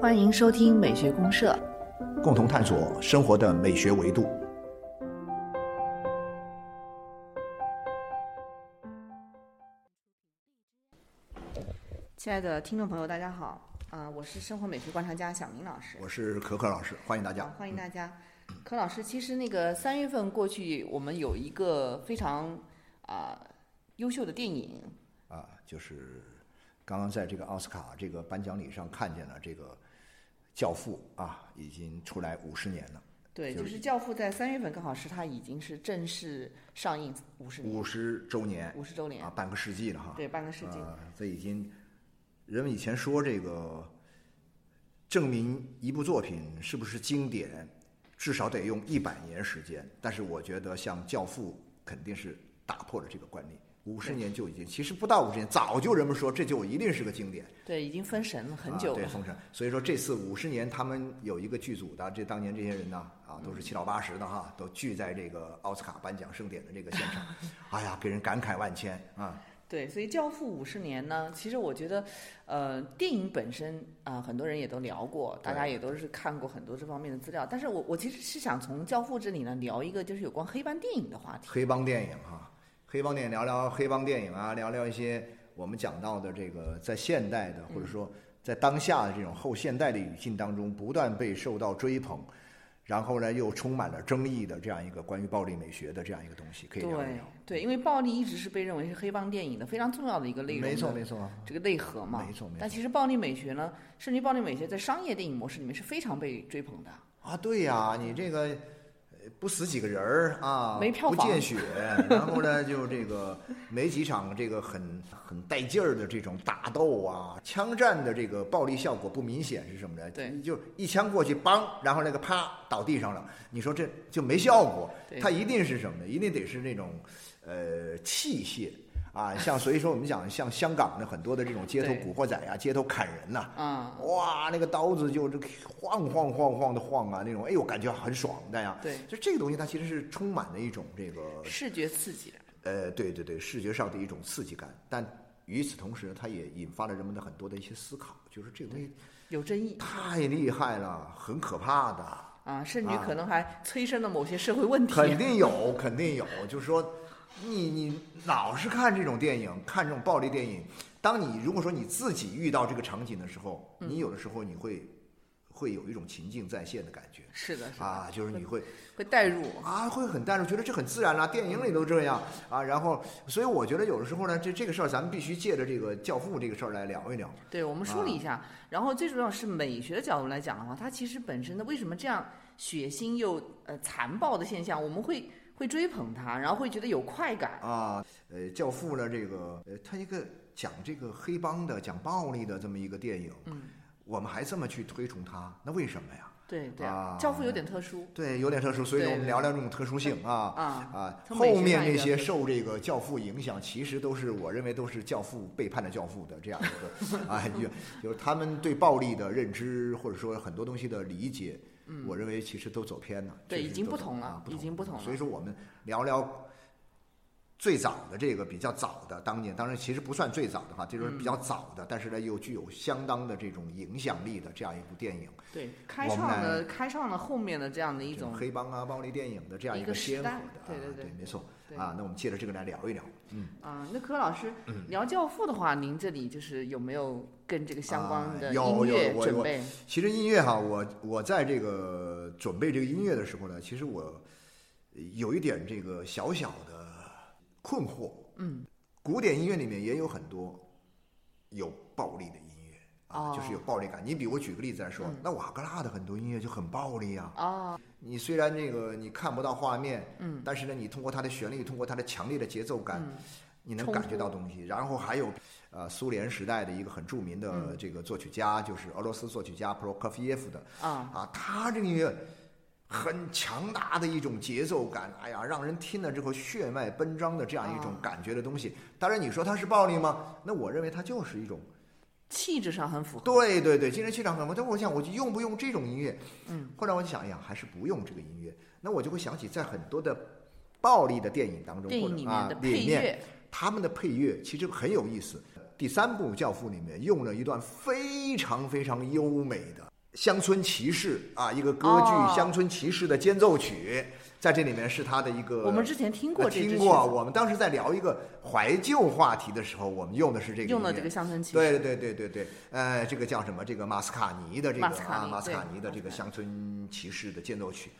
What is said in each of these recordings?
欢迎收听美学公社，共同探索生活的美学维度。亲爱的听众朋友，大家好，啊、我是生活美学观察家小明老师。我是可可老师，欢迎大好家。欢迎大家。可老师，其实那个三月份过去，我们有一个非常啊、优秀的电影，啊，就是刚刚在这个奥斯卡这个颁奖礼上看见了这个《教父》啊，已经出来五十年了，对，就就是《教父》在三月份刚好是它已经是正式上映五十年，五十周年五十周年啊，，半个世纪了哈。对，半个世纪。啊，这已经人们以前说这个证明一部作品是不是经典，至少得用一百年时间。但是我觉得像《教父》肯定是打破了这个惯例，五十年就已经，其实不到五十年，早就人们说这就一定是个经典。对，已经封神了很久啊、对，了。封神。所以说这次五十年，他们有一个剧组的，这当年这些人呢，啊，都是七老八十的哈，都聚在这个奥斯卡颁奖盛典的这个现场，哎呀，给人感慨万千啊。对，所以《教父》五十年呢，其实我觉得，呃，电影本身啊、很多人也都聊过，大家也都是看过很多这方面的资料。但是我我其实是想从《教父》这里呢聊一个就是有关黑帮电影的话题。黑帮电影哈，黑帮电影聊聊黑帮电影啊，聊聊一些我们讲到的这个在现代的或者说在当下的这种后现代的语境当中不断被受到追捧，然后呢又充满了争议的这样一个关于暴力美学的这样一个东西，可以聊一对聊。对，因为暴力一直是被认为是黑帮电影的非常重要的一个内容，没错没错，这个内核嘛。没错没错但其实暴力美学呢，甚至于暴力美学在商业电影模式里面是非常被追捧的。啊，对呀、你这个呃不死几个人儿啊，没票房不见血，然后呢，就这个没几场这个很很带劲儿的这种打斗啊，枪战的这个暴力效果不明显是什么呢？对就一枪过去，梆，然后那个啪倒地上了，你说这就没效果对，它一定是什么呢？一定得是那种呃器械。啊，像所以说我们讲像香港的很多的这种街头古惑仔啊，街头砍人呐、啊、哇，那个刀子就这晃晃晃晃的晃啊，那种，哎呦，感觉很爽的呀。对，就这个东西，它其实是充满了一种这个，视觉刺激的。呃，对对对，视觉上的一种刺激感。但与此同时，它也引发了人们的很多的一些思考，就是这个东西有争议太厉害了，很可怕的，啊，甚至可能还催生了某些社会问题。肯定有，肯定有。就是说，你你老是看这种电影，看这种暴力电影，当你如果说你自己遇到这个场景的时候，嗯你有的时候你会会有一种情境再现的感觉。是的，是的，啊，就是你会会带入。啊，会很带入，觉得这很自然啦、电影里都这样啊。然后，所以我觉得有的时候呢，这这个事儿咱们必须借着这个《教父》这个事儿来聊一聊。对，我们梳理一啊下。然后最主要是美学的角度来讲的话，它其实本身的为什么这样血腥又呃残暴的现象，我们会会追捧他，然后会觉得有快感。啊，呃，《教父》呢，这个呃，他一个讲这个黑帮的、讲暴力的这么一个电影，嗯，我们还这么去推崇他，那为什么呀？对对啊教父有点特殊对，有点特殊，所以说我们聊聊这种特殊性 啊。啊。啊，后面那些受这个教父影响，其实都是我认为都是教父背叛了教父的这样一个啊，就就是他们对暴力的认知，或者说很多东西的理解，我认为其实都走偏了。嗯对已经不同了啊已经不同了。所以说我们聊聊最早的这个比较早的，当年当然其实不算最早的哈，就是比较早的，但是呢又具有相当的这种影响力的这样一部电影，对，开创了开创了后面的这样的一种种黑帮啊、暴力电影的这样一个先河的，对对对，没错。啊。那我们借着这个来聊一聊，嗯。啊。那柯老师聊教父的话，您这里就是有没有跟这个相关的音乐准备？其实音乐哈，我我在这个准备这个音乐的时候呢，其实我有一点这个小小的困惑。嗯，古典音乐里面也有很多有暴力的音乐啊，哦就是有暴力感。你比如我举个例子来说，嗯那瓦格纳的很多音乐就很暴力啊。哦，你虽然这个你看不到画面，嗯但是呢，你通过它的旋律，通过它的强烈的节奏感，你能感觉到东西。然后还有，呃，苏联时代的一个很著名的嗯这个作曲家，就是俄罗斯作曲家 Prokofiev 的啊，啊，他这个音乐很强大的一种节奏感，哎呀，让人听了之后血脉奔张的这样一种啊感觉的东西。当然，你说它是暴力吗？那我认为它就是一种，气质上很符合。对对对，精神气场很符合。但我想，我就用不用这种音乐？嗯，后来我就想，哎呀，还是不用这个音乐。那我就会想起，在很多的暴力的电影当中，电或者啊影里面他们的配乐其实很有意思。第三部《教父》里面用了一段非常非常优美的《乡村骑士》啊，一个歌剧哦《乡村骑士》的间奏曲，在这里面是他的一个。我们之前听过听过，我们当时在聊一个怀旧话题的时候，我们用的是这个用的这个乡村骑士，对对对对对，呃，这个叫什么？这个马斯卡尼的这个马斯卡啊，尼马斯卡尼的这个乡村骑士的间奏曲，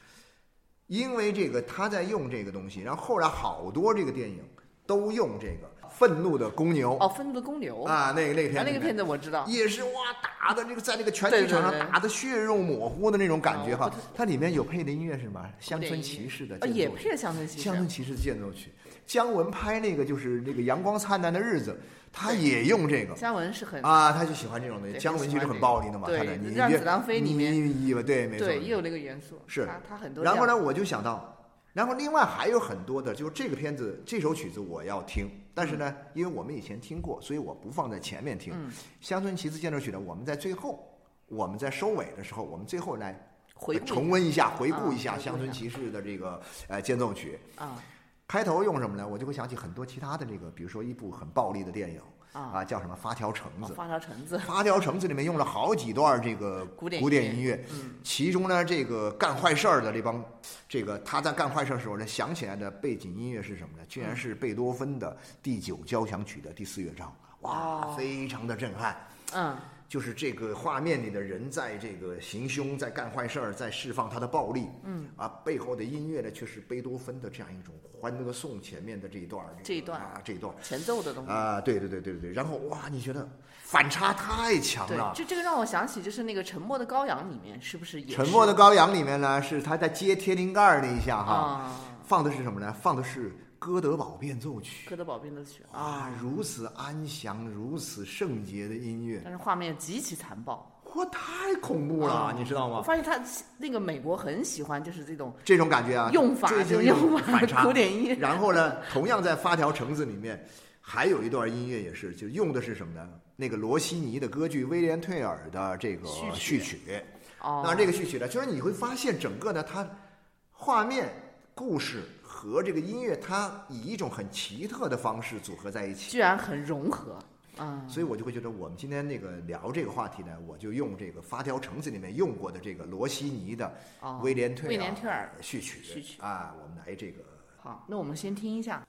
因为这个他在用这个东西，然后后来好多这个电影都用这个愤怒的公牛。哦，愤怒的公牛。啊，那个那个片子啊那个片子我知道，也是哇打的这个在那个拳击场上打的血肉模糊的那种感觉哈。它里面有配的音乐是什么？乡村骑士的也配了乡村骑士，乡村骑士的间奏曲，姜文拍那个就是那个阳光灿烂的日子，他也用这个。姜文是很啊，他就喜欢这种东西。姜文其实很暴力的嘛，他的你让子弹飞里面。你你对，没错。对，也有那个元素，是。他他很多。然后呢，我就想到，然后另外还有很多的，就是这个片子这首曲子我要听，但是呢，因为我们以前听过，所以我不放在前面听。嗯乡村骑士间奏曲呢，我们在最后，我们在收尾的时候，我们最后来回重温一下，回顾一啊回顾一下乡村骑士的这个呃间奏曲。啊开头用什么呢？我就会想起很多其他的这个，比如说一部很暴力的电影啊啊，叫什么《发条橙子》。哦发条橙子，发条橙子里面用了好几段这个古典古典音音乐，嗯其中呢，这个干坏事儿的这帮，这个他在干坏事儿的时候呢，想起来的背景音乐是什么呢？居然是贝多芬的第九交响曲的第四乐章，哇，哦非常的震撼。嗯就是这个画面里的人在这个行凶，在干坏事儿，在释放他的暴力，嗯，啊，背后的音乐呢，却是贝多芬的这样一种《欢乐颂》前面的这一段儿、这一段啊，这一段前奏的东西。啊，对对对对对对，然后哇，你觉得反差太强对了，。这这个让我想起，就是那个《沉默的羔羊》里面，是不是也是沉默的羔羊里面呢，是他在接天灵盖儿那一下哈，啊？放的是什么呢？放的是哥德堡变奏曲。哥德堡变奏曲啊啊，，如此安详、如此圣洁的音乐，但是画面极其残暴。哇，太恐怖了，啊你知道吗？我发现他那个美国很喜欢就是这种这种感觉啊，用法，这就这种用法反差古。典音乐。然后呢，同样在《发条橙子》里面，还有一段音乐也是，就用的是什么呢？那个罗西尼的歌剧《威廉退尔》的这个序曲。哦，那这个序曲呢，就是你会发现整个呢，它画面、故事和这个音乐，它以一种很奇特的方式组合在一起。居然很融合。嗯，所以我就会觉得，我们今天那个聊这个话题呢，我就用这个《发条橙子》里面用过的这个罗西尼的哦威廉退威廉退尔序曲序曲啊，我们来这个。好，那我们先听一下。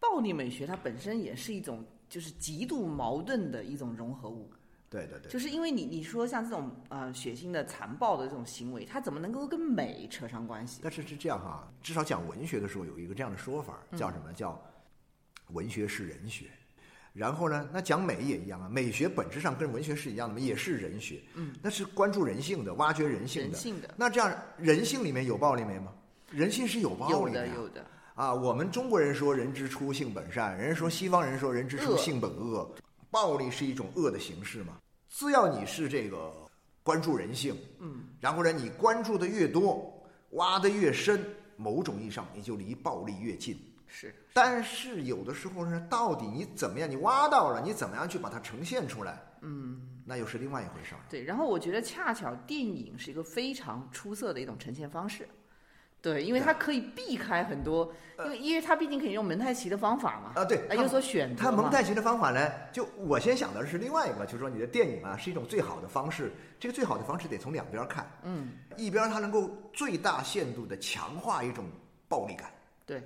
暴力美学它本身也是一种就是极度矛盾的一种融合物。对对对，就是因为你你说像这种呃血腥的残暴的这种行为，它怎么能够跟美扯上关系？但是是这样哈，至少讲文学的时候有一个这样的说法，叫什么？叫文学是人学。然后呢，那讲美也一样啊，美学本质上跟文学是一样的嘛，也是人学。嗯，那是关注人性的，挖掘人性的。人性的。那这样人性里面有暴力没吗？人性是有暴力的。有的，有的。啊，我们中国人说人之初性本善，人家说西方人说人之初性本恶，暴力是一种恶的形式嘛？只要你是这个关注人性，嗯，然后呢，你关注的越多，挖的越深，某种意义上你就离暴力越近。是，但是有的时候呢，到底你怎么样？你挖到了，你怎么样去把它呈现出来？嗯，那又是另外一回事儿。对，然后我觉得恰巧电影是一个非常出色的一种呈现方式。对，因为它可以避开很多，因为因为它毕竟可以用蒙太奇的方法嘛。啊，对，有所选择。它蒙太奇的方法呢，就我先想的是另外一个，就是说你的电影啊是一种最好的方式。这个最好的方式得从两边看。嗯，一边它能够最大限度的强化一种暴力感。对，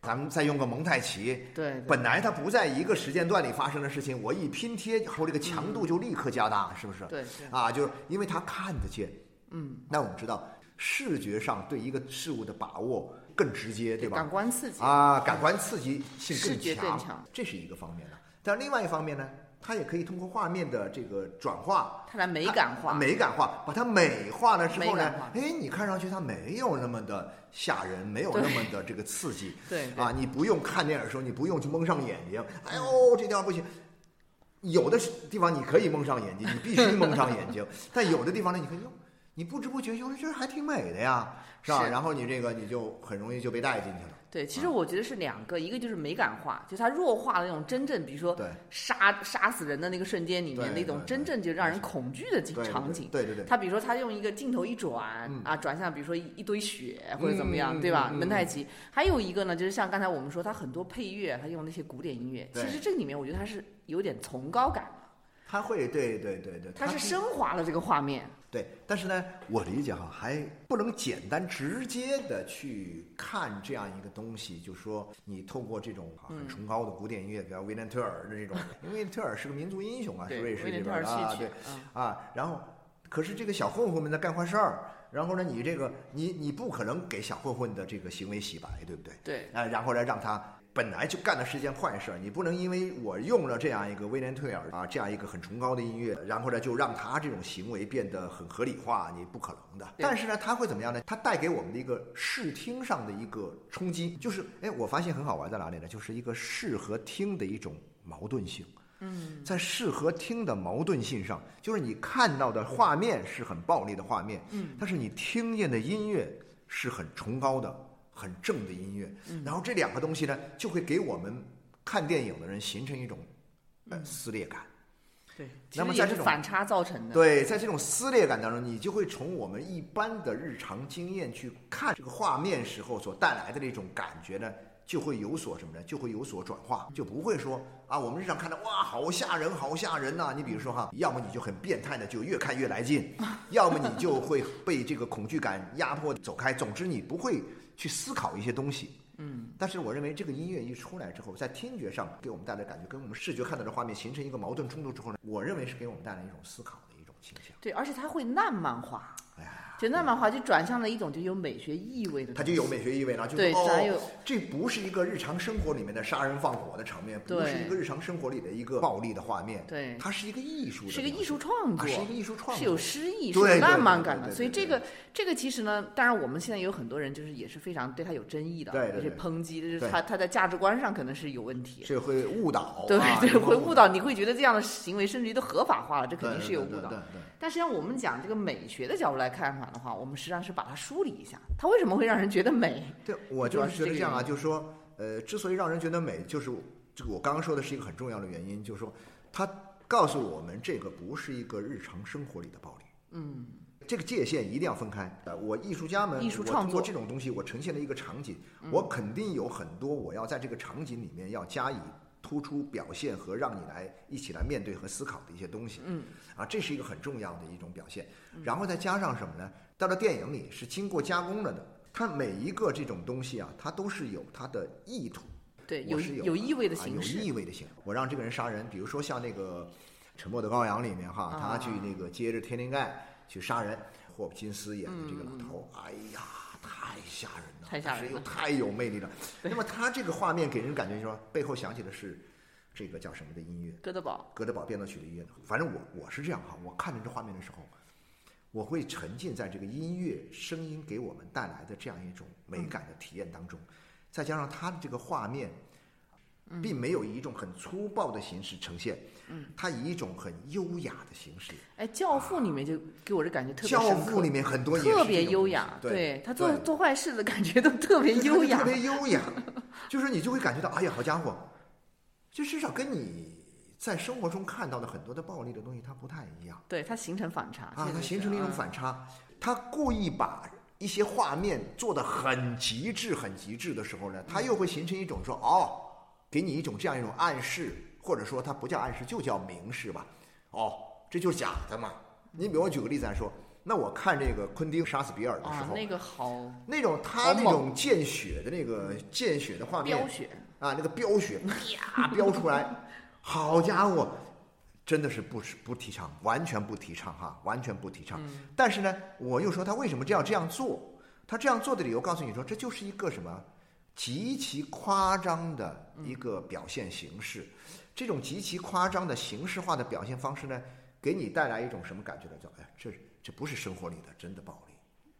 咱们再用个蒙太奇。对，本来它不在一个时间段里发生的事情，我一拼贴后，这个强度就立刻加大，是不是？对，啊，就是因为它看得见。嗯，那我们知道。视觉上对一个事物的把握更直接，对吧？感官刺激啊，感官刺激性更强，这是一个方面的。但另外一方面呢，它也可以通过画面的这个转化，它来美感化，美感化，把它美化了之后呢，哎，你看上去它没有那么的吓人，没有那么的这个刺激，对啊，你不用看电影的时候，你不用去蒙上眼睛，哎呦，这地方不行。有的地方你可以蒙上眼睛，你必须蒙上眼睛，但有的地方呢，你可以用。你不知不觉觉得还挺美的呀，是吧？然后你这个你就很容易就被带进去了。对，其实我觉得是两个，一个就是美感化，就它弱化了那种真正，比如说杀杀死人的那个瞬间里面那种真正就让人恐惧的场景。对对对。他比如说他用一个镜头一转啊，转向比如说一堆雪或者怎么样，对吧？蒙太奇。还有一个呢，就是像刚才我们说，他很多配乐，他用那些古典音乐，其实这里面我觉得他是有点崇高感的。他会，对对对对。他是升华了这个画面。对，但是呢，我理解哈，还不能简单直接的去看这样一个东西，就说你透过这种很崇高的古典音乐，比如威廉特尔的这种，因为威廉特尔是个民族英雄啊，是瑞士这边啊，对，啊，然后，可是这个小混混们在干坏事儿，然后呢，你这个你你不可能给小混混的这个行为洗白，对不对？对，啊，然后呢，让他。本来就干的是件坏事，你不能因为我用了这样一个威廉退尔啊这样一个很崇高的音乐，然后呢就让他这种行为变得很合理化，你不可能的。但是呢，他会怎么样呢？他带给我们的一个视听上的一个冲击，就是哎，我发现很好玩在哪里呢？就是一个视和听的一种矛盾性。嗯，在视和听的矛盾性上，就是你看到的画面是很暴力的画面，嗯，但是你听见的音乐是很崇高的。很正的音乐，然后这两个东西呢，就会给我们看电影的人形成一种呃撕裂感。对，那么在这种反差造成的。对，在这种撕裂感当中，你就会从我们一般的日常经验去看这个画面时候所带来的那种感觉呢，就会有所什么呢？就会有所转化，就不会说啊，我们日常看到哇，好吓人，好吓人呐！你比如说哈，要么你就很变态的就越看越来劲，要么你就会被这个恐惧感压迫走开。总之，你不会。去思考一些东西，嗯，但是我认为这个音乐一出来之后，在听觉上给我们带来感觉，跟我们视觉看到的画面形成一个矛盾冲突之后呢，我认为是给我们带来一种思考的一种倾向。对，而且它会烂漫化。就那漫画就转向了一种就有美学意味的，它就有美学意味了，就哦，这不是一个日常生活里面的杀人放火的场面，不是一个日常生活里的一个暴力的画面，对，它是一个艺术，是一个艺术创作，是一个艺术创作，是有诗意，是有浪漫感的。所以这个这个其实呢，当然我们现在有很多人就是也是非常对他有争议的，对，是抨击，就是他他在价值观上可能是有问题，这会误导，对对，会误导，你会觉得这样的行为甚至于都合法化了，这肯定是有误导。对但实际上我们讲这个美学的角度来看法的话，我们实际上是。把它梳理一下，它为什么会让人觉得美？对我就是觉得这样啊，就是说，呃，之所以让人觉得美，就是这个我刚刚说的是一个很重要的原因，就是说，它告诉我们这个不是一个日常生活里的暴力。嗯，这个界限一定要分开。呃，我艺术家们，艺术创作这种东西，我呈现了一个场景，我肯定有很多我要在这个场景里面要加以突出表现和让你来一起来面对和思考的一些东西。嗯，啊，这是一个很重要的一种表现。然后再加上什么呢？到了电影里是经过加工了的，它每一个这种东西啊，它都是有它的意图。对，有有有意味的形式，有意味的形式。我让这个人杀人，比如说像那个《沉默的羔羊》里面哈，他去那个接着天灵盖去杀人，霍普金斯演的这个老头，哎呀，太吓人了，太吓人了，太有魅力了。那么他这个画面给人感觉就说，背后响起的是这个叫什么的音乐？哥德堡，哥德堡变奏曲的音乐。反正我我是这样哈，我看着这画面的时候。我会沉浸在这个音乐声音给我们带来的这样一种美感的体验当中，再加上他的这个画面，并没有以一种很粗暴的形式呈现，嗯，它以一种很优雅的形式。哎，《教父》里面就给我的感觉特别教父》里面很多特别优雅，对他做做坏事的感觉都特别 优雅，特别优雅，就是你就会感觉到，哎呀，好家伙，就至少跟你。在生活中看到的很多的暴力的东西，它不太一样。对，它形成反差啊，它形成了一种反差。他故意把一些画面做的很极致、很极致的时候呢，他又会形成一种说哦，给你一种这样一种暗示，或者说它不叫暗示，就叫明示吧。哦，这就是假的嘛。你比如我举个例子来说，那我看这个昆汀杀死比尔的时候，那个好，那种他那种见血的那个见血的画面，飙血啊，那个飙血啪 飙出来。好家伙，真的是不不提倡，完全不提倡哈，完全不提倡。但是呢，我又说他为什么这样这样做？他这样做的理由告诉你说，这就是一个什么极其夸张的一个表现形式。这种极其夸张的形式化的表现方式呢，给你带来一种什么感觉呢？叫哎，这这不是生活里的真的暴力。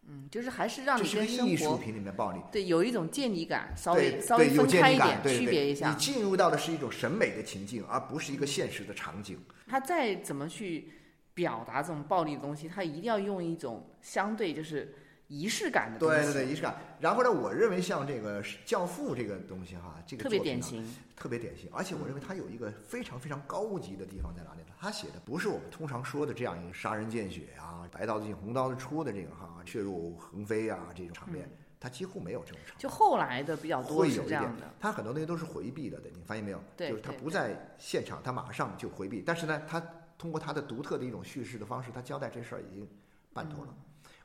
嗯，就是还是让你跟艺术品里面暴力对有一种见离感，稍微稍微分开一点，区别一下。你进入到的是一种审美的情境，而不是一个现实的场景。他再怎么去表达这种暴力的东西，他一定要用一种相对就是。仪式感的东西对对对，仪式感。然后呢，我认为像这个《教父》这个东西哈，这个特别典型，特别典型。而且我认为它有一个非常非常高级的地方在哪里呢？他写的不是我们通常说的这样一个杀人见血啊、白刀子进红刀子出的这个哈、血肉横飞啊这种场面，他几乎没有这种场面。就后来的比较多是这样的。他很多东西都是回避了的，你发现没有？对，就是他不在现场，他马上就回避。但是呢，他通过他的独特的一种叙事的方式，他交代这事儿已经办妥了，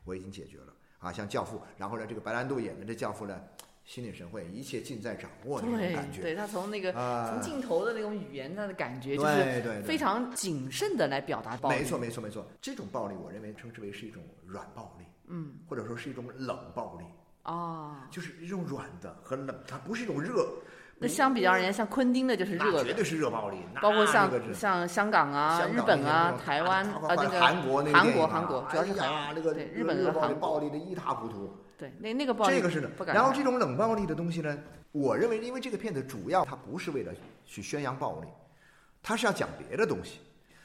我已经解决了。啊，像教父，然后呢，这个白兰度演的这教父呢，心领神会，一切尽在掌握那种感觉。对他从那个从镜头的那种语言，他的感觉就是非常谨慎的来表达暴力。没错，没错，没错。这种暴力，我认为称之为是一种软暴力，嗯，或者说是一种冷暴力。啊，就是一种软的和冷，它不是一种热。那相比较而言，像昆汀的就是热的，绝对是热暴力。包括像像香港啊、日本啊、台湾啊那个韩国、韩国、韩国，主要是台湾那个对日本的暴力暴力的一塌糊涂。对，那那个暴力这个是的。然后这种冷暴力的东西呢，我认为，因为这个片子主要它不是为了去宣扬暴力，它是要讲别的东西。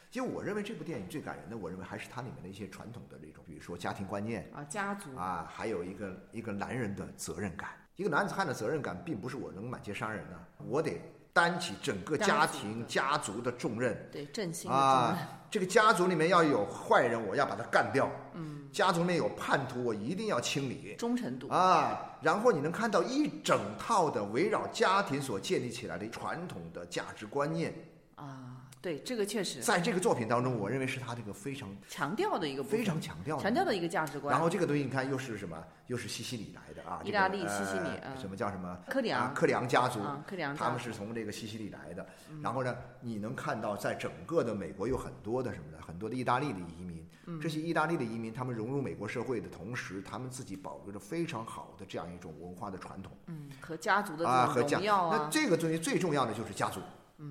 其实我认为这部电影最感人的，我认为还是它里面的一些传统的这种，比如说家庭观念啊，家族啊，还有一个一个男人的责任感。一个男子汉的责任感，并不是我能满街杀人的，我得担起整个家庭家族的重任。对，振兴啊，这个家族里面要有坏人，我要把他干掉。嗯，家族里面有叛徒，我一定要清理。忠诚度啊，然后你能看到一整套的围绕家庭所建立起来的传统的价值观念啊。对，这个确实，在这个作品当中，我认为是他这个非常强调的一个非常强调强调的一个价值观。然后这个东西你看又是什么？又是西西里来的啊，意大利西西里，什么叫什么？克里昂克里昂家族，克里昂他们是从这个西西里来的。然后呢，你能看到在整个的美国有很多的什么呢，很多的意大利的移民。这些意大利的移民，他们融入美国社会的同时，他们自己保留着非常好的这样一种文化的传统。嗯，和家族的啊，和荣耀啊。那这个东西最重要的就是家族。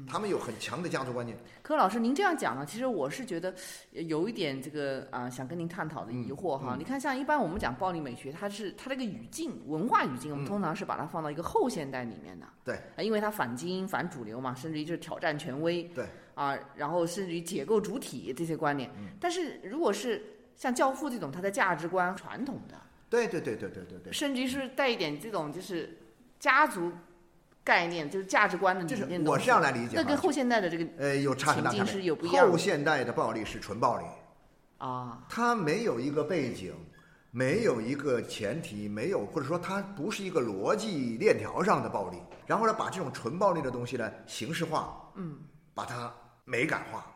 他们有很强的家族观念。柯老师，您这样讲呢，其实我是觉得有一点这个啊，想跟您探讨的疑惑哈。你看，像一般我们讲暴力美学，它是它这个语境、文化语境，我们通常是把它放到一个后现代里面的。对。因为它反精英、反主流嘛，甚至于就是挑战权威。对。啊，然后甚至于解构主体这些观念。嗯。但是如果是像《教父》这种，它的价值观传统的。对对对对对对对。甚至于是带一点这种就是家族。概念就是价值观的理念，我是这样来理解。那跟后现代的这个呃有差很大差别。后现代的暴力是纯暴力啊，它没有一个背景，没有一个前提，没有或者说它不是一个逻辑链条上的暴力。然后呢，把这种纯暴力的东西呢形式化，嗯，把它美感化，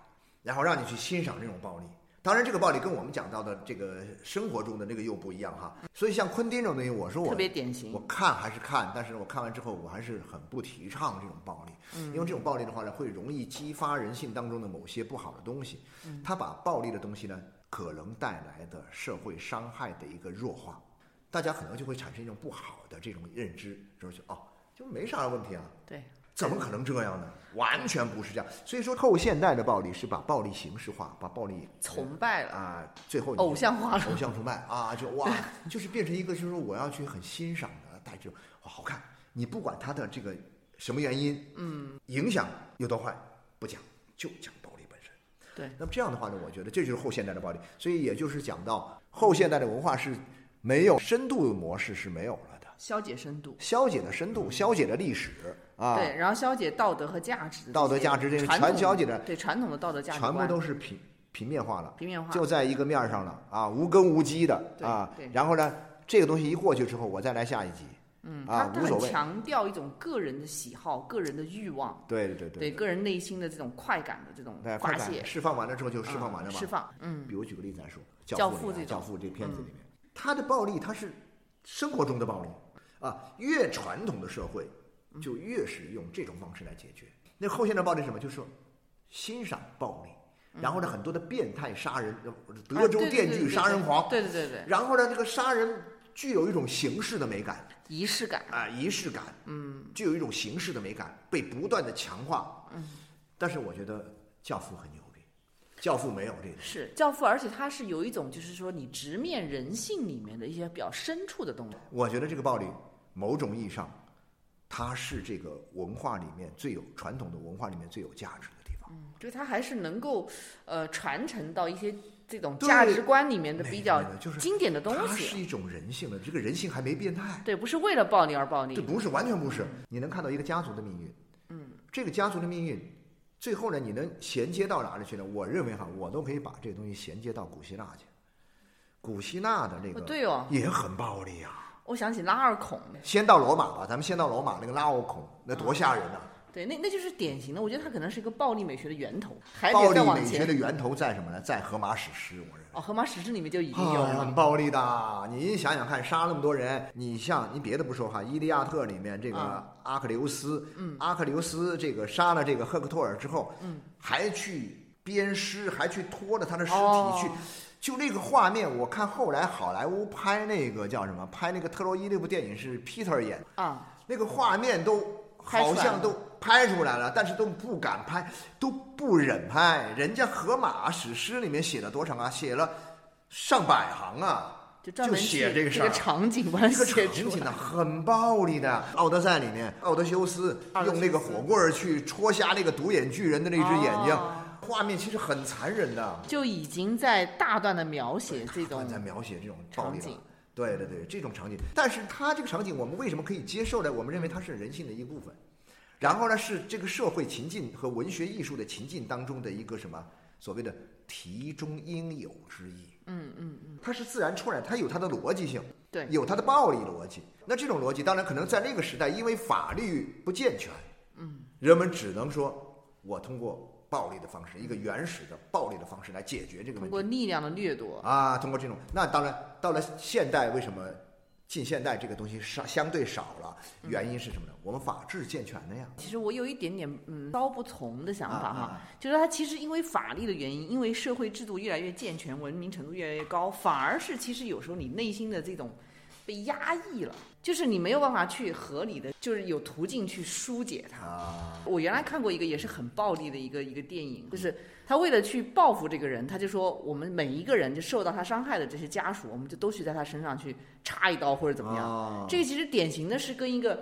然后让你去欣赏这种暴力。当然，这个暴力跟我们讲到的这个生活中的那个又不一样哈。所以像昆汀这种东西，我说我特别典型。我看还是看，但是我看完之后，我还是很不提倡这种暴力，因为这种暴力的话呢，会容易激发人性当中的某些不好的东西。他把暴力的东西呢，可能带来的社会伤害的一个弱化，大家可能就会产生一种不好的这种认知，就是哦，就没啥问题啊。对。怎么可能这样呢？完全不是这样。所以说，后现代的暴力是把暴力形式化，把暴力崇拜了啊，最后偶像化了，偶像崇拜啊，就哇，就是变成一个，就是说我要去很欣赏的，带着好看。你不管他的这个什么原因，嗯，影响有多坏，不讲，就讲暴力本身。对。那么这样的话呢，我觉得这就是后现代的暴力。所以也就是讲到后现代的文化是没有深度模式是没有了的，消解深度，消解的深度，消解的历史。啊，对，然后消解道德和价值，道德价值这传消解的，对传统的道德价值全部都是平平面化了，平面化就在一个面上了啊，无根无基的啊。然后呢，这个东西一过去之后，我再来下一集，嗯，啊，无所谓。强调一种个人的喜好、个人的欲望，对对对，对个人内心的这种快感的这种发泄，释放完了之后就释放完了嘛。释放，嗯。比如举个例子来说，《教父》这教父》这片子里面，他的暴力他是生活中的暴力啊，越传统的社会。就越是用这种方式来解决。那后现代暴力什么？就是说欣赏暴力，然后呢，很多的变态杀人，德州电锯杀人狂，对对对对。然后呢，这个杀人具有一种形式的美感，仪式感啊，仪式感，嗯，具有一种形式的美感，被不断的强化。嗯。但是我觉得《教父》很牛逼，《教父》没有这个。是《教父》，而且它是有一种，就是说你直面人性里面的一些比较深处的东西。我觉得这个暴力，某种意义上。它是这个文化里面最有传统的文化里面最有价值的地方。嗯，就是它还是能够呃传承到一些这种价值观里面的比较经典的东西。它是一种人性的，这个人性还没变态。对，不是为了暴力而暴力。对，不是，完全不是。你能看到一个家族的命运。嗯。这个家族的命运，最后呢，你能衔接到哪里去呢？我认为哈，我都可以把这个东西衔接到古希腊去。古希腊的那个对哦，也很暴力啊。我想起拉尔孔，先到罗马吧，咱们先到罗马那个拉尔孔，那多吓人呐！对，那那就是典型的，我觉得它可能是一个暴力美学的源头。暴力美学的源头在什么呢？在荷马史诗，我认为。哦，荷马史诗里面就已经有了。很暴力的，你想想看，杀那么多人，你像你别的不说哈，《伊利亚特》里面这个阿克琉斯，嗯，阿克琉斯这个杀了这个赫克托尔之后，嗯，还去鞭尸，还去拖着他的尸体去。就那个画面，我看后来好莱坞拍那个叫什么？拍那个特洛伊那部电影是 Peter 演啊，那个画面都好像都拍出来了，但是都不敢拍，都不忍拍。人家荷马史诗里面写了多长啊？写了上百行啊，就写这个事儿。这个场景，这个场景呢很暴力的。奥德赛里面，奥德修斯用那个火棍儿去戳瞎那个独眼巨人的那只眼睛。画面其实很残忍的，就已经在大段的描写这种在描写这种场景，对对对，这种场景。但是它这个场景，我们为什么可以接受呢？我们认为它是人性的一部分，然后呢，是这个社会情境和文学艺术的情境当中的一个什么所谓的题中应有之意。嗯嗯嗯，它是自然出来，它有它的逻辑性，对，有它的暴力逻辑。那这种逻辑，当然可能在那个时代，因为法律不健全，嗯，人们只能说，我通过。暴力的方式，一个原始的暴力的方式来解决这个问题。通过力量的掠夺啊，通过这种，那当然到了现代，为什么近现代这个东西少相对少了？原因是什么呢？我们法治健全了呀。其实我有一点点嗯刀不从的想法哈，就是它其实因为法律的原因，因为社会制度越来越健全，文明程度越来越高，反而是其实有时候你内心的这种。被压抑了，就是你没有办法去合理的，就是有途径去疏解它。我原来看过一个也是很暴力的一个一个电影，就是他为了去报复这个人，他就说我们每一个人就受到他伤害的这些家属，我们就都去在他身上去插一刀或者怎么样。这个其实典型的是跟一个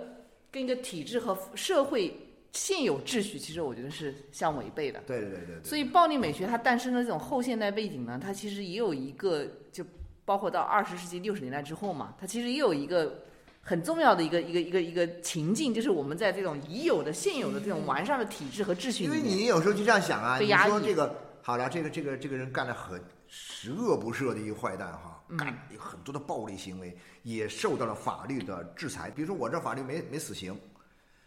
跟一个体制和社会现有秩序，其实我觉得是相违背的。对对对对。所以暴力美学它诞生的这种后现代背景呢，它其实也有一个就。包括到二十世纪六十年代之后嘛，它其实也有一个很重要的一个一个一个一个情境，就是我们在这种已有的现有的这种完善的体制和秩序里面，因为你有时候就这样想啊，你说这个好了，这个这个这个人干了很十恶不赦的一个坏蛋哈，干很多的暴力行为，也受到了法律的制裁。比如说我这法律没没死刑，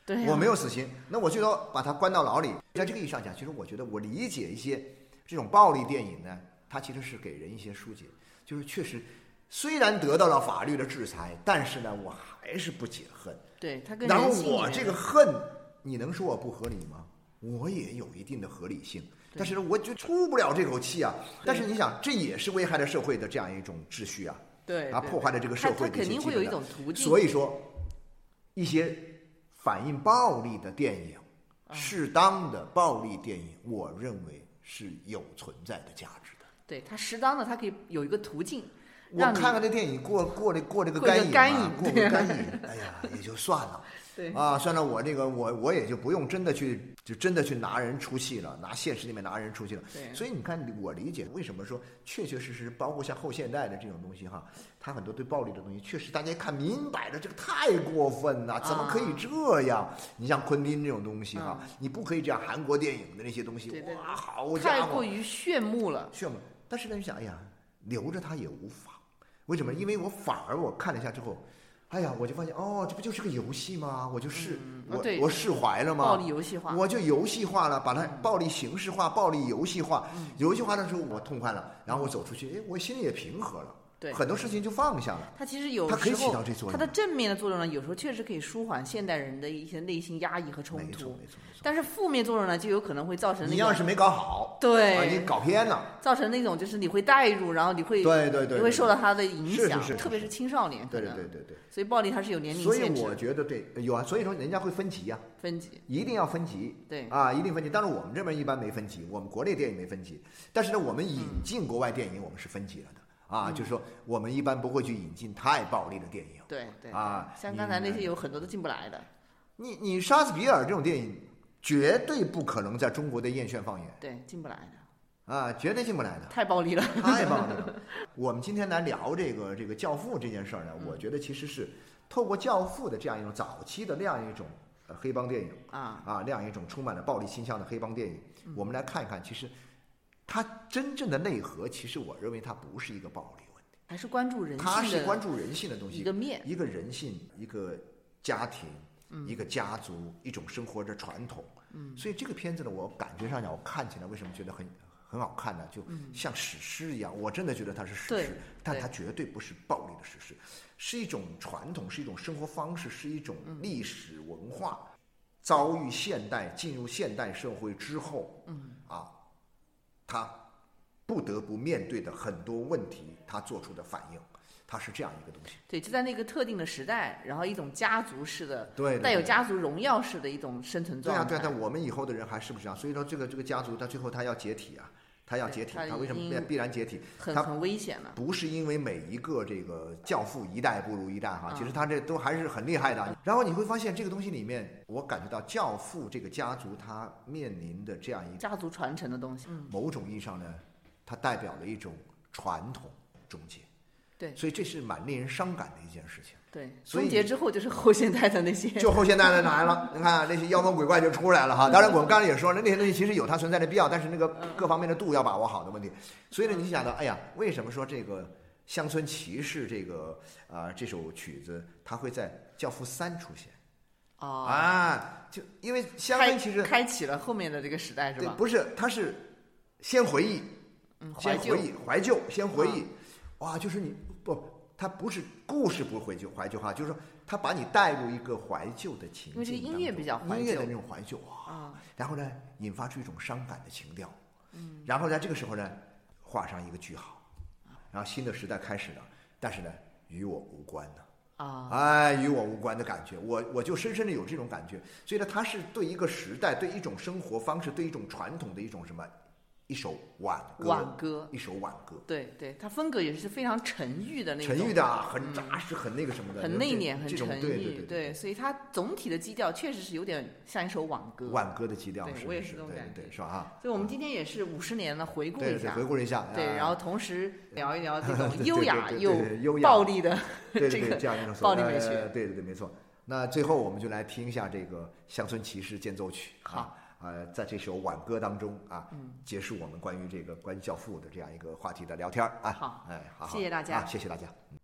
对，我没有死刑，那我最多把他关到牢里。在这个意义上讲，其实我觉得我理解一些这种暴力电影呢。它其实是给人一些疏解，就是确实虽然得到了法律的制裁，但是呢，我还是不解恨。对他跟然后我这个恨，你能说我不合理吗？我也有一定的合理性，但是呢，我就出不了这口气啊。但是你想，这也是危害了社会的这样一种秩序啊，啊，对啊破坏了这个社他他会的一些肯定会有一种途径，所以说，一些反映暴力的电影，啊适当的暴力电影，我认为是有存在的价值的。对它适当的它可以有一个途径，我看看这电影过过这过这个干瘾啊，过个干瘾，哎呀，也就算了。对啊，算了，我这个我我也就不用真的去就真的去拿人出气了，拿现实里面拿人出气了。对所以你看，我理解为什么说确确实实，包括像后现代的这种东西哈，它很多对暴力的东西，确实大家一看明摆着，这个太过分了，怎么可以啊这样？你像昆汀这种东西哈嗯，你不可以这样。韩国电影的那些东西对对，对哇，好太家伙太过，于炫目了。炫目。但是呢，你想，哎呀，留着它也无妨。为什么？因为我反而我看了一下之后，哎呀，我就发现哦，这不就是个游戏吗？我就释、我、我释怀了吗？暴力游戏化，我就游戏化了，把它暴力形式化、暴力游戏化。嗯游戏化的时候，我痛快了，然后我走出去，哎，我心里也平和了，对很多事情就放下了。它其实有它可以起到这作用它的正面的作用呢，有时候确实可以舒缓现代人的一些内心压抑和冲没错，突，没错，没错。但是负面作用呢，就有可能会造成你要是没搞好，对把你搞偏了，造成那种就是你会带入，然后你会对对对，你会受到它的影响，是是是特别是青少年，对对对对对。所以暴力它是有年龄限制所以我觉得对有啊，所以说人家会分级呀、分级，一定要分级。对啊，一定分级。但是我们这边一般没分级，我们国内电影没分级。但是呢，我们引进国外电影，我们是分级了的。啊，就是说我们一般不会去引进太暴力的电影。对对啊像刚才那些有很多都进不来的，你你杀死比尔这种电影，绝对不可能在中国的院线放映对，进不来的，啊，绝对进不来的。太暴力了，太暴力了！我们今天来聊这个这个《教父》这件事儿呢，我觉得其实是透过《教父》的这样一种早期的那样一种呃黑帮电影啊，啊，那样一种充满了暴力倾向的黑帮电影，我们来看一看，其实它真正的内核，其实我认为它不是一个暴力问题，还是关注人它性的是关注人性的东西，一个面，一个人性，一个家庭，一个家族，一种生活的传统。嗯，所以这个片子呢，我感觉上讲，我看起来为什么觉得很很好看呢？就像史诗一样，我真的觉得它是史诗，但它绝对不是暴力的史诗，是一种传统，是一种生活方式，是一种历史文化。遭遇现代，进入现代社会之后，嗯。啊，他不得不面对的很多问题，他做出的反应，他是这样一个东西。对，就在那个特定的时代，然后一种家族式的，对对对带有家族荣耀式的一种生存对啊，状态。对啊，但我们以后的人还是不是这样？所以说，这个这个家族，他最后他要解体啊，他要解体，他他为什么必必然解体？他很很危险了。不是因为每一个这个教父一代不如一代哈，嗯其实他这都还是很厉害的。然后你会发现这个东西里面，我感觉到教父这个家族他面临的这样一个家族传承的东西，嗯，某种意义上呢，它代表了一种传统终结。对所以这是蛮令人伤感的一件事情。对，终结之后就是后现代的那些，就后现代的来了，你看那些妖魔鬼怪就出来了哈。当然，我们刚才也说了，那些东西其实有它存在的必要，但是那个各方面的度要把握好的问题。所以呢，你想到，哎呀，为什么说这个《乡村骑士》这个啊、这首曲子，它会在《教父三》出现哦，啊？就因为《乡开村骑士》开启了后面的这个时代是吧？对不是，它是先回忆，嗯，怀旧先回忆怀旧，先回忆，哇，就是你不，它不是故事不怀旧怀旧哈，就是说它把你带入一个怀旧的情境因为这个音乐当中比较怀旧。音乐的那种怀旧啊，啊，然后呢，引发出一种伤感的情调，嗯，然后在这个时候呢，画上一个句号，然后新的时代开始了，但是呢，与我无关的。啊，哎，与我无关的感觉，我我就深深的有这种感觉，所以呢，它是对一个时代、对一种生活方式、对一种传统的一种什么，一首挽歌，挽歌，一首挽歌，对对，它风格也是非常沉郁的那种，沉郁的啊，很扎实，很那个什么的，很内敛，很沉郁，对对对，所以它总体的基调确实是有点像一首挽歌。挽歌的基调，对我也是这种感对对，是吧？啊，所以我们今天也是五十年了，回顾一下，回顾一下，对，啊然后同时聊一聊这种 优雅又暴力的 这个，这样一种呃暴力美学。对对对，没错。那最后我们就来听一下这个《乡村骑士间奏曲》啊，呃，在这首挽歌当中啊，结束我们关于这个关于教父的这样一个话题的聊天啊。好哎，好，好谢谢大家啊谢谢大家。嗯